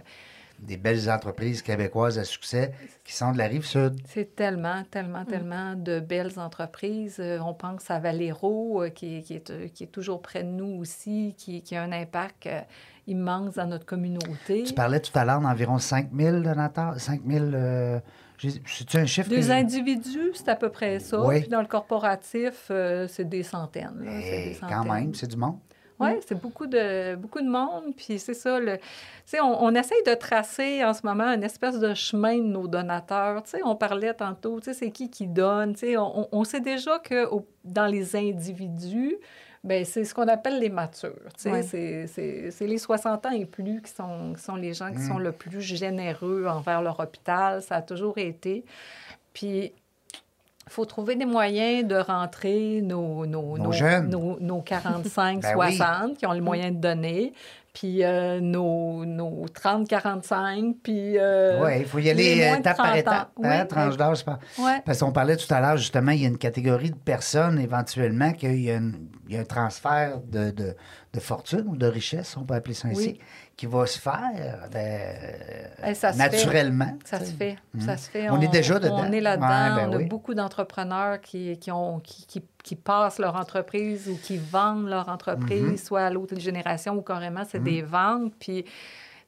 des belles entreprises québécoises à succès qui sont de la rive sud. C'est tellement, tellement, tellement de belles entreprises. Euh, on pense à Valero, euh, qui, qui, est, euh, qui, est, toujours près de nous aussi, qui, qui a un impact immense dans notre communauté. Tu parlais tout à l'heure d'environ 5 000 donateurs. 5 000. Euh, C'est-tu un chiffre? Des individus, c'est à peu près ça. Oui. Puis dans le corporatif, euh, c'est des centaines. là, c'est Eh, des quand centaines. même, c'est du monde. Oui, c'est beaucoup de, beaucoup de monde. Puis c'est ça, le, tu sais, on, on essaye de tracer en ce moment une espèce de chemin de nos donateurs. Tu sais, on parlait tantôt, tu sais, c'est qui qui donne. Tu sais, on, on- on sait déjà que au- dans les individus, ben c'est ce qu'on appelle les matures. Tu sais, Ouais. c'est- c'est c'est les 60 ans et plus qui sont, qui sont les gens qui sont le plus généreux envers leur hôpital. Ça a toujours été. Puis il faut trouver des moyens de rentrer nos, nos, Nos jeunes. nos, nos 45, (laughs) Ben oui. 60 qui ont les moyens de donner, puis euh, nos, nos 30, 45, puis... euh, oui, il faut y aller euh, étape par 30 ans. étape. Oui, hein, tranche d'âge, Ouais. Parce qu'on parlait tout à l'heure, justement, il y a une catégorie de personnes, éventuellement, qu'il y y a un transfert de, de, de fortune ou de richesse, on peut appeler ça ainsi. Qui va se faire euh, Eh, ça se fait. naturellement. Ça se fait, ça se fait. On est déjà dedans. On est là-dedans. Ben on a beaucoup d'entrepreneurs qui, qui, ont, qui, qui, qui passent leur entreprise ou qui vendent leur entreprise, Mhm. soit à l'autre génération ou carrément, c'est des ventes. Puis,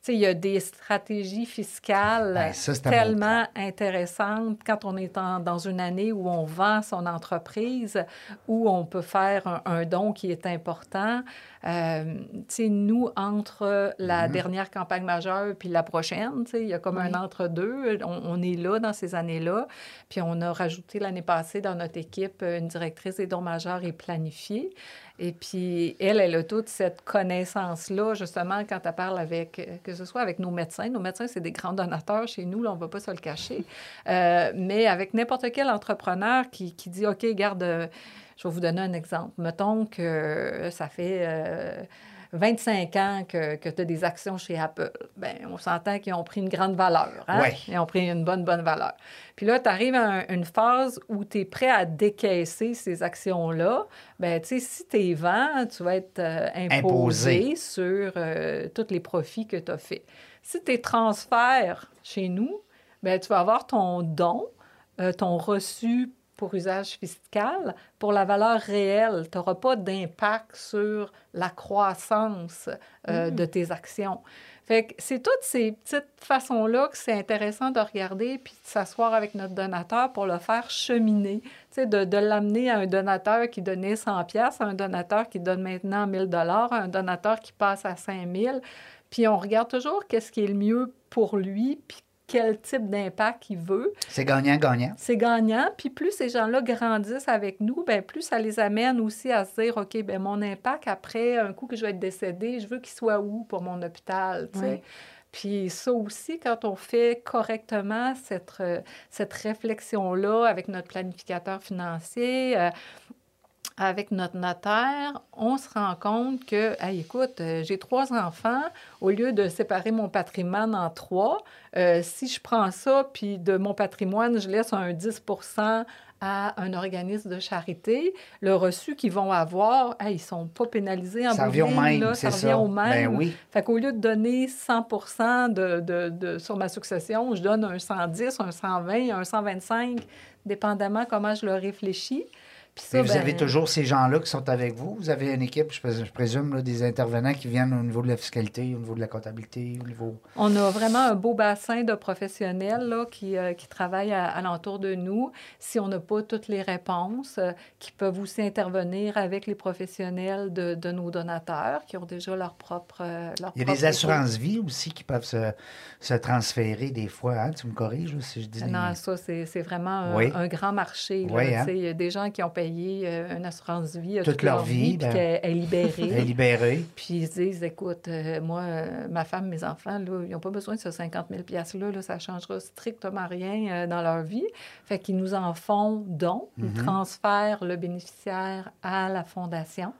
il y a des stratégies fiscales Ben, ça, tellement intéressantes quand on est en- dans une année où on vend son entreprise, où on peut faire un, un don qui est important. Euh, tu sais, nous, entre la Mhm. dernière campagne majeure puis la prochaine, tu sais, il y a comme un entre-deux. On, on est là dans ces années-là. Puis on a rajouté l'année passée dans notre équipe une directrice des dons majeurs et planifiée. Et puis, elle, elle a toute cette connaissance-là, justement, quand elle parle avec, euh, que ce soit avec nos médecins. Nos médecins, c'est des grands donateurs chez nous, là, on ne va pas se le cacher. (laughs) Euh, mais avec n'importe quel entrepreneur qui, qui dit, OK, garde, euh, je vais vous donner un exemple. Mettons que ça fait... euh, 25 ans que, que tu as des actions chez Apple, ben, on s'entend qu'ils ont pris une grande valeur. Hein? Ouais. Ils ont pris une bonne, bonne valeur. Puis là, tu arrives à un- une phase où tu es prêt à décaisser ces actions-là. Ben, tu sais, si tu les vends, tu vas être euh, imposé, Imposé. sur euh, tous les profits que tu as faits. Si tu transfères chez nous, ben, tu vas avoir ton don, euh, ton reçu pour usage fiscal pour la valeur réelle. Tu n'auras pas d'impact sur la croissance euh, de tes actions. Fait que c'est toutes ces petites façons-là que c'est intéressant de regarder puis de s'asseoir avec notre donateur pour le faire cheminer. De, de l'amener à un donateur qui donnait 100 pièces, à un donateur qui donne maintenant 1000 dollars, à un donateur qui passe à 5000. Puis on regarde toujours qu'est-ce qui est le mieux pour lui, puis quel type d'impact il veut. C'est gagnant-gagnant. C'est gagnant. Puis plus ces gens-là grandissent avec nous, ben plus ça les amène aussi à se dire, OK, ben mon impact après, un coup que je vais être décédé, je veux qu'il soit où pour mon hôpital, tu sais? Oui. Puis ça aussi, quand on fait correctement cette, euh, cette réflexion-là avec notre planificateur financier, euh, avec notre notaire, on se rend compte que, hey, écoute, euh, j'ai trois enfants, au lieu de séparer mon patrimoine en trois, euh, si je prends ça, puis de mon patrimoine, je laisse un 10 à un organisme de charité, le reçu qu'ils vont avoir, hey, ils ne sont pas pénalisés en Ça revient au même, là, ça. revient au même. Ben oui. Fait qu'au lieu de donner 100 de, de, de- sur ma succession, je donne un 110, un 120, un 125, dépendamment comment je le réfléchis. Ça, vous ben, avez toujours ces gens-là qui sont avec vous? Vous avez une équipe, je, présume, là, des intervenants qui viennent au niveau de la fiscalité, au niveau de la comptabilité, au niveau. On a vraiment un beau bassin de professionnels là, qui, euh, qui travaillent à, alentour de nous. Si on n'a pas toutes les réponses, euh, qui peuvent aussi intervenir avec les professionnels de, de nos donateurs qui ont déjà leur propre. euh, leur Il y a des assurances-vie aussi qui peuvent se, se transférer des fois. hein? Tu me corriges si je dis. Non, ça, c'est vraiment un, Oui. un grand marché. là. Oui, hein? Il y a des gens qui ont payé euh, une assurance vie Toute leur vie, puis ben, qu'elle est Elle est libérée. libérée. Puis ils se disent, écoute, euh, moi, euh, ma femme, mes enfants, là, ils n'ont pas besoin de ce 50 000 $-là. Là, ça ne changera strictement rien euh, dans leur vie. Fait qu'ils nous en font don. Ils transfèrent le bénéficiaire à la fondation.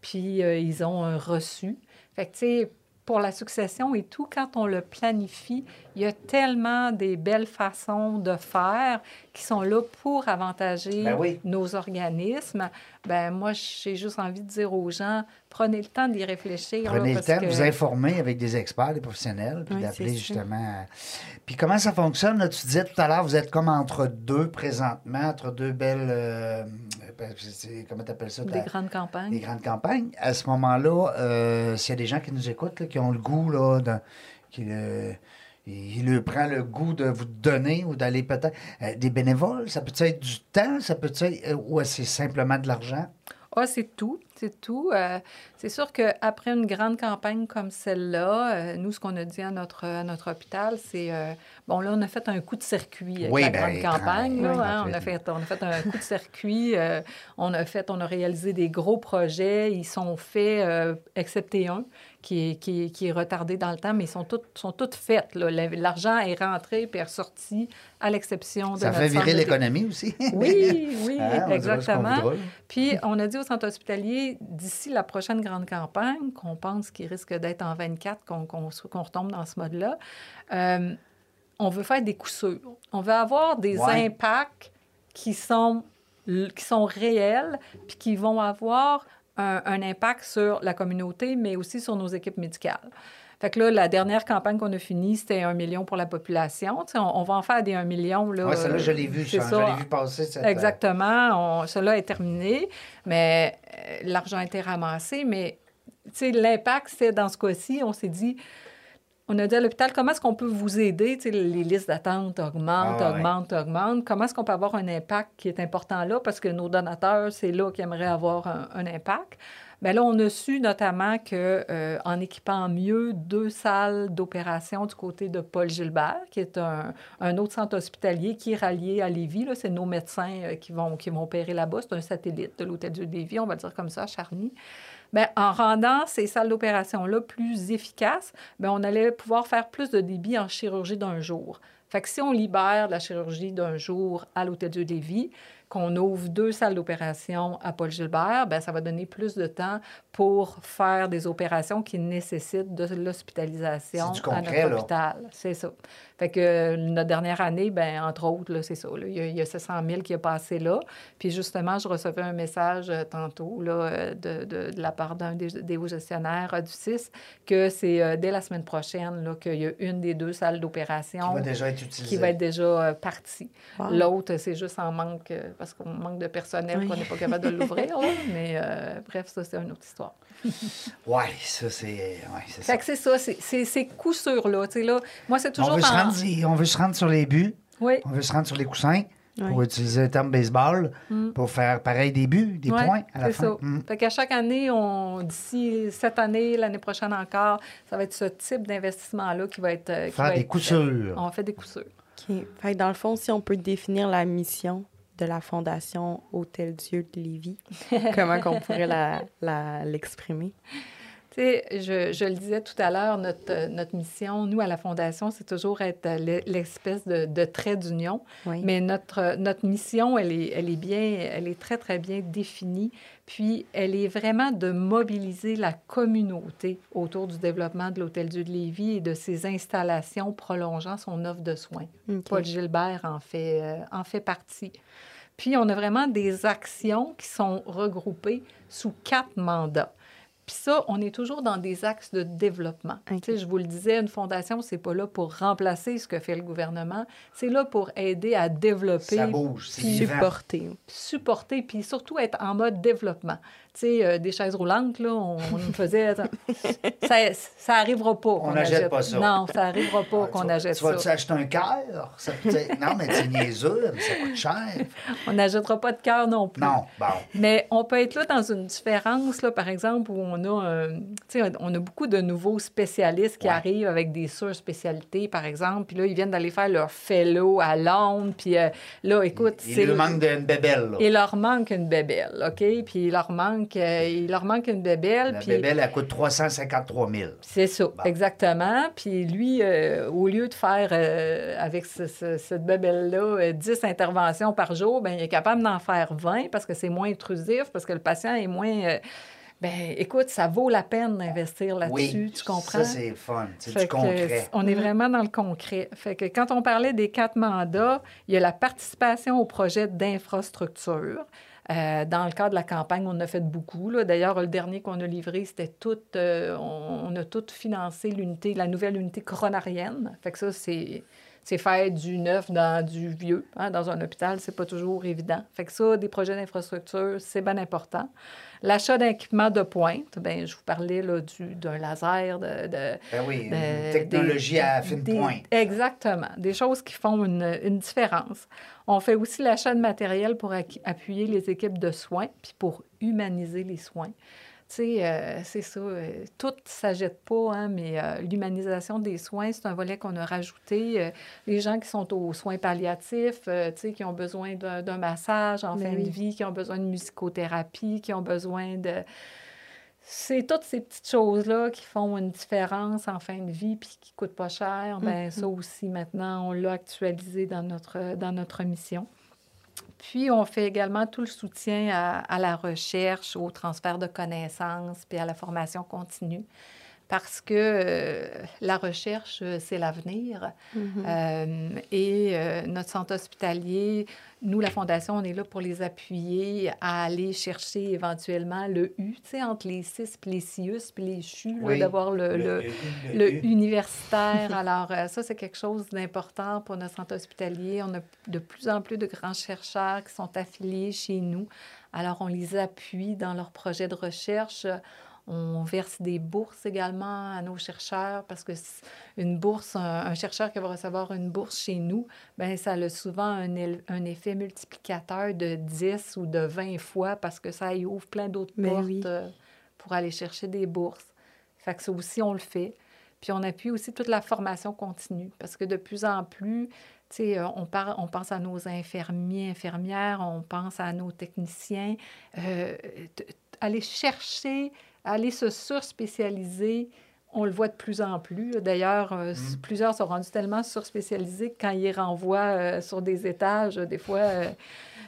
Puis ils ont un reçu. Fait que, tu sais, pour la succession et tout, quand on le planifie, il y a tellement des belles façons de faire qui sont là pour avantager Ben oui. nos organismes, ben moi, j'ai juste envie de dire aux gens, prenez le temps d'y réfléchir. là, Prenez le temps de vous informer avec des experts, des professionnels, puis Oui, d'appeler justement. Puis comment ça fonctionne? Là? Tu disais tout à l'heure, vous êtes comme entre deux présentement, entre deux belles. euh, c'est- comment tu appelles ça? Des grandes campagnes. des grandes campagnes. À ce moment-là, euh, s'il y a des gens qui nous écoutent, là, qui ont le goût, là, de, qui il leur prend le goût de vous donner ou d'aller peut-être. euh, des bénévoles, ça peut être du temps, ça peut être. euh, ou c'est simplement de l'argent? Ah, c'est tout, c'est tout. Euh, c'est sûr qu'après une grande campagne comme celle-là, euh, nous, ce qu'on a dit à notre, à notre hôpital, c'est... euh, bon, là, on a fait un coup de circuit avec Oui, la ben, grande campagne. là, oui. hein, on, a fait, on a fait un coup de circuit. on a fait, on a réalisé des gros projets. Ils sont faits, excepté un, qui est, qui, est, qui est retardé dans le temps, mais ils sont toutes, sont toutes faites. L'argent est rentré puis est ressorti, à l'exception de Ça notre fait virer l'économie aussi. (laughs) Oui, oui, qu'on exactement. Puis, on a dit au centre hospitalier, d'ici la prochaine grande campagne, qu'on pense qu'il risque d'être en 24, qu'on qu'on retombe dans ce mode-là, euh, on veut faire des coups sûrs. On veut avoir des Ouais. impacts qui sont, qui sont réels, puis qui vont avoir un, un impact sur la communauté, mais aussi sur nos équipes médicales. Fait que là, la dernière campagne qu'on a finie, c'était un million pour la population. On, on va en faire des 1 million. Oui, celle-là, je l'ai vu. Je l'ai vu passer. Cette, Exactement. Cela est terminé, mais euh, l'argent a été ramassé. Mais tu sais, l'impact, c'est dans ce cas-ci, on s'est dit, on a dit à l'hôpital, comment est-ce qu'on peut vous aider? Les listes d'attente augmentent, Ah ouais. augmentent, augmentent. Comment est-ce qu'on peut avoir un impact qui est important là? Parce que nos donateurs, c'est là qu'ils aimeraient avoir un, un impact. Bien là, on a su notamment que euh, en équipant mieux deux salles d'opération du côté de Paul Gilbert, qui est un, un autre centre hospitalier qui est rallié à Lévis. là. C'est nos médecins euh, qui, vont, qui vont opérer là-bas. C'est un satellite de l'Hôtel Dieu de Lévis, on va dire comme ça, Charny. Bien, en rendant ces salles d'opération-là plus efficaces, bien, on allait pouvoir faire plus de débit en chirurgie d'un jour. Fait que si on libère la chirurgie d'un jour à l'Hôtel Dieu de qu'on ouvre deux salles d'opération à Paul Gilbert, ben ça va donner plus de temps pour faire des opérations qui nécessitent de l'hospitalisation à concret, notre là. hôpital. C'est ça. Fait que euh, notre dernière année, ben entre autres, là, c'est ça. là, Il, y a, il y a 700 000 qui a passé là. Puis justement, je recevais un message euh, tantôt là, euh, de, de- de la part d'un des, des hauts gestionnaires du CIS que c'est euh, dès la semaine prochaine là, qu'il y a une des deux salles d'opération Qui va déjà être utilisé. qui va être déjà euh, partie. Wow. L'autre, c'est juste en manque, euh, parce qu'on manque de personnel, Oui. qu'on n'est pas capable de l'ouvrir. Mais euh, bref, ça, c'est une autre histoire. Oui, ça, c'est. Ouais, c'est ça. Fait que c'est ça, c'est- c'est ces coups sûrs, là. Tu sais, là, moi, c'est On toujours veut, se rendre, on veut se rendre sur les buts, Oui. on veut se rendre sur les coussins, pour Oui. utiliser le terme baseball, pour faire pareil des buts, des points à la c'est fin. ça. Mm. Fait qu'à chaque année, on d'ici cette année, l'année prochaine encore, ça va être ce type d'investissement-là qui va être. euh, qui Faire va des être coups fait. sûrs. On fait des coups sûrs. OK. Fait que dans le fond, si on peut définir la mission de la Fondation Hôtel Dieu de Lévis, (laughs) comment qu'on pourrait la- la- l'exprimer? Tu sais, je, je le disais tout à l'heure, notre, notre mission, nous, à la Fondation, c'est toujours être l'e- l'espèce de, de trait d'union. Oui. Mais notre, notre mission, elle est, elle est bien, elle est très, très bien définie. Puis, elle est vraiment de mobiliser la communauté autour du développement de l'Hôtel Dieu de Lévis et de ses installations prolongeant son offre de soins. Paul Gilbert en fait, euh, en fait partie. Puis, on a vraiment des actions qui sont regroupées sous quatre mandats. Puis ça, on est toujours dans des axes de développement. OK. Tu sais, je vous le disais, une fondation, c'est pas là pour remplacer ce que fait le gouvernement, c'est là pour aider à développer, Ça bouge. Supporter. supporter, puis surtout être en mode développement. Euh, des chaises roulantes, là, on, on faisait... ça, ça arrivera pas qu'on n'achète achète. pas ça. Non, ça arrivera pas Ah, qu'on achète Tu vas-tu ça. acheter un cœur? Ça Non, mais c'est niaiseux, mais ça coûte cher. (laughs) On n'achètera pas de cœur non plus. Non, bon. Mais on peut être là dans une différence, là, par exemple, où on a, sais, on a beaucoup de nouveaux spécialistes qui Ouais. arrivent avec des surspécialités, par exemple, puis là, ils viennent d'aller faire leur fellow à Londres, puis euh, là, écoute, Il c'est... lui manque d'une bébelle, là. Il leur manque une bébelle, OK? Puis il leur manque, euh, il leur manque une bébelle, La puis... bébelle, elle coûte 353 000. C'est ça, exactement. Puis lui, euh, au lieu de faire euh, avec ce- ce- cette bébelle-là euh, 10 interventions par jour, ben, il est capable d'en faire 20 parce que c'est moins intrusif, parce que le patient est moins, euh, Ben, écoute, ça vaut la peine d'investir là-dessus, Oui, tu comprends? Ça, c'est fun. C'est Fait du concret. on est vraiment dans le concret. Fait que quand on parlait des quatre mandats, il y a la participation au projet d'infrastructure. Euh, dans le cadre de la campagne, on a fait beaucoup. D'ailleurs, le dernier qu'on a livré, c'était tout. euh, on, a tout financé l'unité, la nouvelle unité coronarienne. Ça, c'est. C'est faire du neuf dans du vieux. hein. Dans un hôpital, c'est pas toujours évident. Fait que ça, des projets d'infrastructure, c'est bien important. L'achat d'équipements de pointe, ben je vous parlais là, du, d'un laser, de, de- Ben oui, de- une technologie des- à fine des- pointe. Exactement. Des choses qui font une, une différence. On fait aussi l'achat de matériel pour appuyer les équipes de soins, puis pour humaniser les soins. Tu sais, euh, c'est ça. euh, tout ne s'agite pas, hein, mais euh, l'humanisation des soins, c'est un volet qu'on a rajouté. Les gens qui sont aux soins palliatifs, tu sais, qui ont besoin d'un massage en Ben fin oui. de vie, qui ont besoin de musicothérapie, qui ont besoin de... C'est toutes ces petites choses-là qui font une différence en fin de vie puis qui ne coûtent pas cher. Ben, ça aussi, maintenant, on l'a actualisé dans notre, dans notre mission. Puis, on fait également tout le soutien à, la recherche, au transfert de connaissances, puis à la formation continue. Parce que euh, la recherche, euh, c'est l'avenir. Euh, et notre centre hospitalier, nous, la Fondation, on est là pour les appuyer à aller chercher éventuellement le U, tu sais, entre les CIS, puis les CIUS, puis les CHU, Oui. d'avoir le, le- le universitaire. (laughs) Alors, ça, c'est quelque chose d'important pour notre centre hospitalier. On a de plus en plus de grands chercheurs qui sont affiliés chez nous. Alors, on les appuie dans leurs projets de recherche. On verse des bourses également à nos chercheurs parce que une bourse, un, un chercheur qui va recevoir une bourse chez nous, ben ça a souvent un, effet multiplicateur de 10 ou de 20 fois parce que ça y ouvre plein d'autres Ben portes oui. euh, pour aller chercher des bourses. Fait que ça aussi, on le fait. Puis on appuie aussi toute la formation continue parce que de plus en plus, euh, on, on pense à nos infirmiers, infirmières, on pense à nos techniciens. Euh, aller chercher, aller se surspécialiser, on le voit de plus en plus. D'ailleurs, euh, s- plusieurs sont rendus tellement surspécialisés que quand ils renvoient euh, sur des étages, des fois, euh,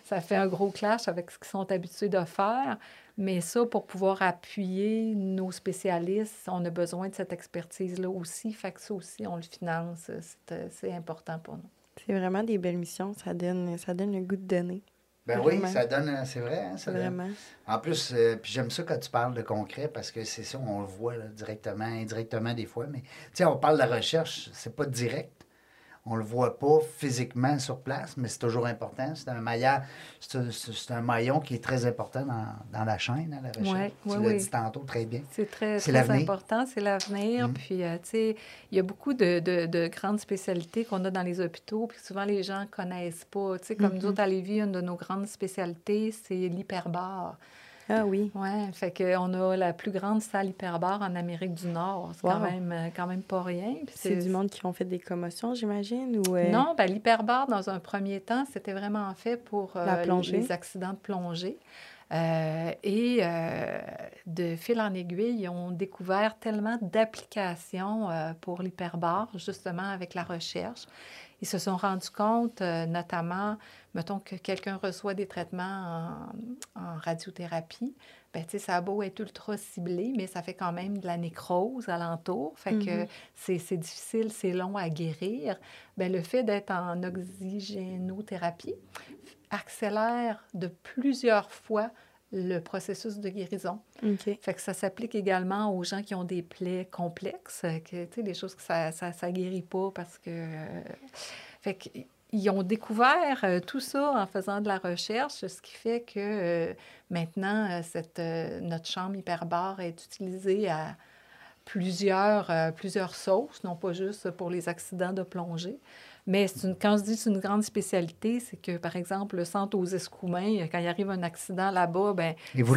ça fait un gros clash avec ce qu'ils sont habitués de faire. Mais ça, pour pouvoir appuyer nos spécialistes, on a besoin de cette expertise-là aussi. Fait que ça aussi, on le finance. C'est, euh, c'est important pour nous. C'est vraiment des belles missions. Ça donne, ça donne le goût de donner. Ben oui, ça donne, euh, c'est vrai. hein, ça donne- Vraiment. En plus, euh, puis j'aime ça quand tu parles de concret parce que c'est ça, on le voit là, directement, indirectement des fois. Mais tu sais, on parle de la recherche, c'est pas direct. On le voit pas physiquement sur place, mais c'est toujours important. C'est un maillon, c'est un, maillon qui est très important dans, dans la chaîne, hein, la recherche. Ouais, tu ouais, l'as oui. dit tantôt très bien. C'est très, important, c'est l'avenir. Mm. Puis, euh, tu sais, il y a beaucoup de, de- de grandes spécialités qu'on a dans les hôpitaux, puis souvent les gens ne connaissent pas. Tu sais, comme nous autres à Lévis, une de nos grandes spécialités, c'est l'hyperbare. Ah oui. Oui, fait qu'on a la plus grande salle hyperbare en Amérique du Nord. C'est quand, même, euh, quand même pas rien. C'est du monde qui ont fait des commotions, j'imagine? Ou, euh, Non, ben, l'hyperbare, dans un premier temps, c'était vraiment fait pour euh, La plongée. les accidents de plongée. Euh, et euh, de fil en aiguille, ils ont découvert tellement d'applications euh, pour l'hyperbare, justement avec la recherche. Ils se sont rendus compte, notamment, mettons que quelqu'un reçoit des traitements en, en radiothérapie, ben, ça a beau être ultra ciblé, mais ça fait quand même de la nécrose alentour. Fait que Mhm. c'est c'est difficile, c'est long à guérir. Ben, le fait d'être en oxygénothérapie accélère de plusieurs fois le processus de guérison. Fait que ça s'applique également aux gens qui ont des plaies complexes, que, des choses que ça, ça guérit pas parce que... euh, fait que ils ont découvert euh, tout ça en faisant de la recherche, ce qui fait que euh, maintenant, euh, notre chambre hyperbare est utilisée à plusieurs, plusieurs sauces, non pas juste pour les accidents de plongée. Mais une, quand je dis c'est une grande spécialité, c'est que, par exemple, le centre aux Escoumins, euh, quand il arrive un accident là-bas, ben vous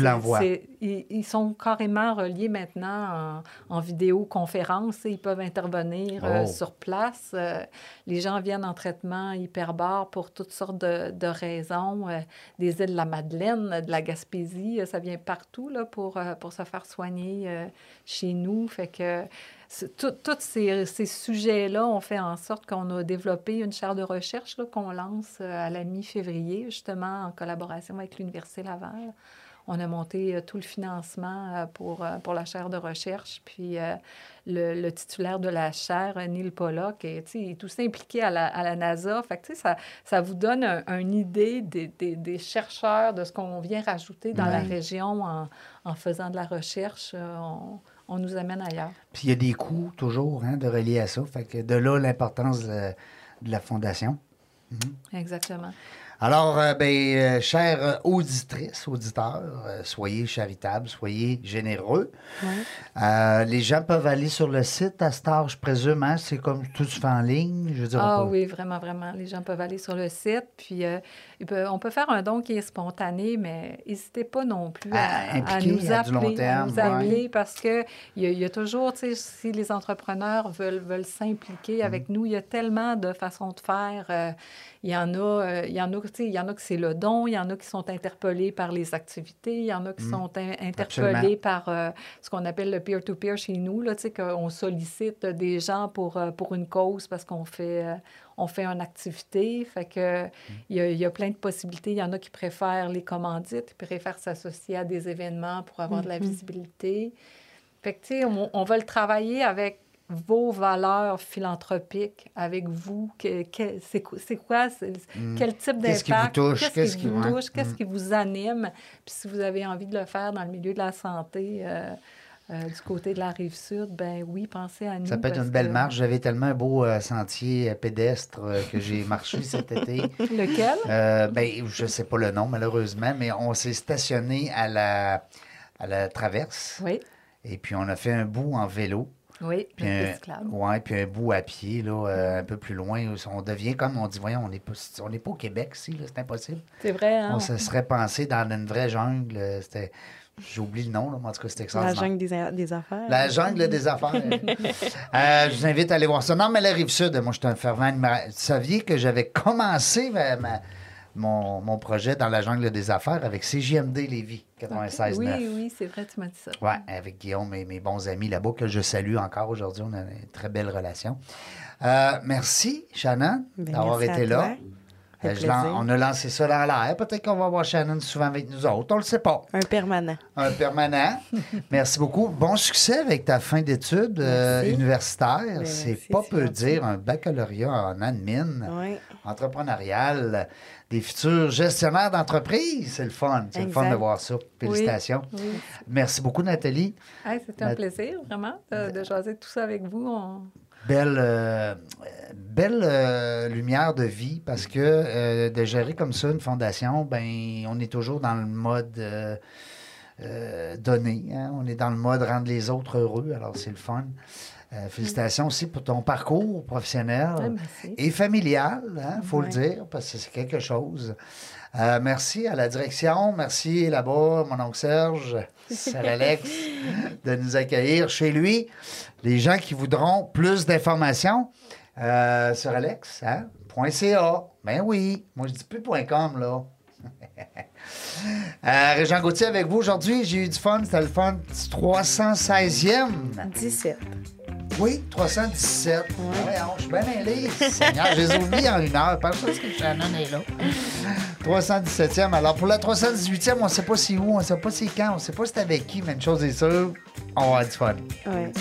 Ils, ils sont carrément reliés maintenant en, en vidéoconférence. et Ils peuvent intervenir euh, Oh. sur place. Euh, les gens viennent en traitement hyperbare pour toutes sortes de, de raisons. euh, des îles de la Madeleine, de la Gaspésie, ça vient partout là, pour, pour se faire soigner chez nous. Fait que tous ces, ces sujets-là ont fait en sorte qu'on a développé une chaire de recherche qu'on lance euh, à la mi-février, justement en collaboration avec l'Université Laval. on a monté euh, tout le financement euh, pour, pour la chaire de recherche. Puis le, le titulaire de la chaire, Neil Pollock, est, est tout impliqué à la, à la NASA. Fait que, ça, ça vous donne un- une idée des, des, des chercheurs, de ce qu'on vient rajouter dans la région en, en faisant de la recherche. On, on nous amène ailleurs. Puis il y a des coûts toujours hein, de relier à ça. Fait que de là l'importance de, de la fondation. Exactement. Alors, euh, ben, euh, chères auditrices, auditeurs, euh, soyez charitables, soyez généreux. Euh, les gens peuvent aller sur le site à Star, je présume, hein, c'est comme tout se fait en ligne. Je veux dire, Ah peut- oui, vraiment, vraiment. Les gens peuvent aller sur le site, puis euh, on peut faire un don qui est spontané, mais n'hésitez pas non plus À à, à impliquer nous à appeler, terme, à nous ouais. appeler parce que il y, a- y a toujours, tu sais, si les entrepreneurs veulent, veulent s'impliquer Mm. avec nous, il y a tellement de façons de faire. euh, il y en a, euh, il y en a, tu sais, il y en a que c'est le don, il y en a qui sont interpellés par les activités, il y en a qui sont in- interpellés Mm. Absolument. par euh, ce qu'on appelle le peer-to-peer chez nous, là, tu sais, qu'on sollicite des gens pour, pour une cause parce qu'on fait, on fait une activité. Fait que il y, a, il y a plein de possibilités. Il y en a qui préfèrent les commandites, qui préfèrent s'associer à des événements pour avoir de la visibilité. Fait que, tu sais, on, on va le travailler avec vos valeurs philanthropiques, avec vous. Que, que- c'est quoi, c'est- quel type Qu'est-ce qui vous d'impact, touche? qu'est-ce qui vous touche, qu'est-ce qui vous anime? Puis si vous avez envie de le faire dans le milieu de la santé, euh, euh, du côté de la rive sud, ben oui, pensez à nous. Ça peut être une belle que- marche. J'avais tellement un beau euh, sentier euh, pédestre euh, que j'ai (laughs) marché cet été. Lequel? Ben, je ne sais pas le nom, malheureusement, mais on s'est stationné à la, à la traverse. Oui, Et puis, on a fait un bout en vélo. oui, Puis un, ouais, puis un bout à pied, là, euh, un peu plus loin. On devient comme on dit, voyons, on n'est pas, on n'est pas au Québec, ici, c'est impossible. C'est vrai, hein? On se serait pensé dans une vraie jungle. C'était, j'oublie le nom, là, mais en tout cas, c'était La extraordinaire. jungle des, affaires. La jungle des affaires. (laughs) Euh, je vous invite à aller voir ça. Non, mais la rive sud, moi, je suis un fervent admirateur. Vous saviez que j'avais commencé ma- ma- mon, mon projet dans la jungle des affaires avec CJMD Lévis, 96.9. Oui, oui, c'est vrai, tu m'as dit ça. Oui, avec Guillaume et mes bons amis là-bas que je salue encore aujourd'hui. On a une très belle relation. Euh, merci, Shannon, Ben, d'avoir été là. Euh, plaisir. on a lancé ça dans l'air. Peut-être qu'on va voir Shannon souvent avec nous autres. On le sait pas. Un permanent. Un permanent. (laughs) Merci beaucoup. Bon succès avec ta fin d'études euh, universitaires. Ben, c'est pas peu gentil. dire un baccalauréat en admin, Oui. entrepreneurial, des futurs gestionnaires d'entreprise. C'est le fun. C'est le fun de voir ça. Félicitations. Oui. Merci beaucoup, Nathalie. Hey, C'était un La- plaisir, vraiment, de, de jaser tout ça avec vous. On- Belle, euh, belle euh, lumière de vie parce que euh, de gérer comme ça une fondation, ben on est toujours dans le mode euh, donner. hein. On est dans le mode rendre les autres heureux. Alors c'est le fun. Félicitations aussi pour ton parcours professionnel merci. et familial, il faut le dire, parce que c'est quelque chose. Euh, merci à la direction, merci là-bas, mon oncle Serge, (laughs) Alex, de nous accueillir chez lui. Les gens qui voudront plus d'informations, euh, Sir Alex, hein? .ca. Ben oui, moi je dis plus .com là. (laughs) Euh, Régent Gauthier avec vous aujourd'hui, j'ai eu du fun, c'était le fun. 316e. 17. Oui, 317. Ouais, je suis bien mêlé. Seigneur, je les ai oubliés en une heure. Parce que Shannon est là. 317e. Alors, pour la 318e, on ne sait pas c'est où, on ne sait pas c'est quand, on ne sait pas c'est avec qui, mais une chose est sûre, on va avoir du fun. Oui.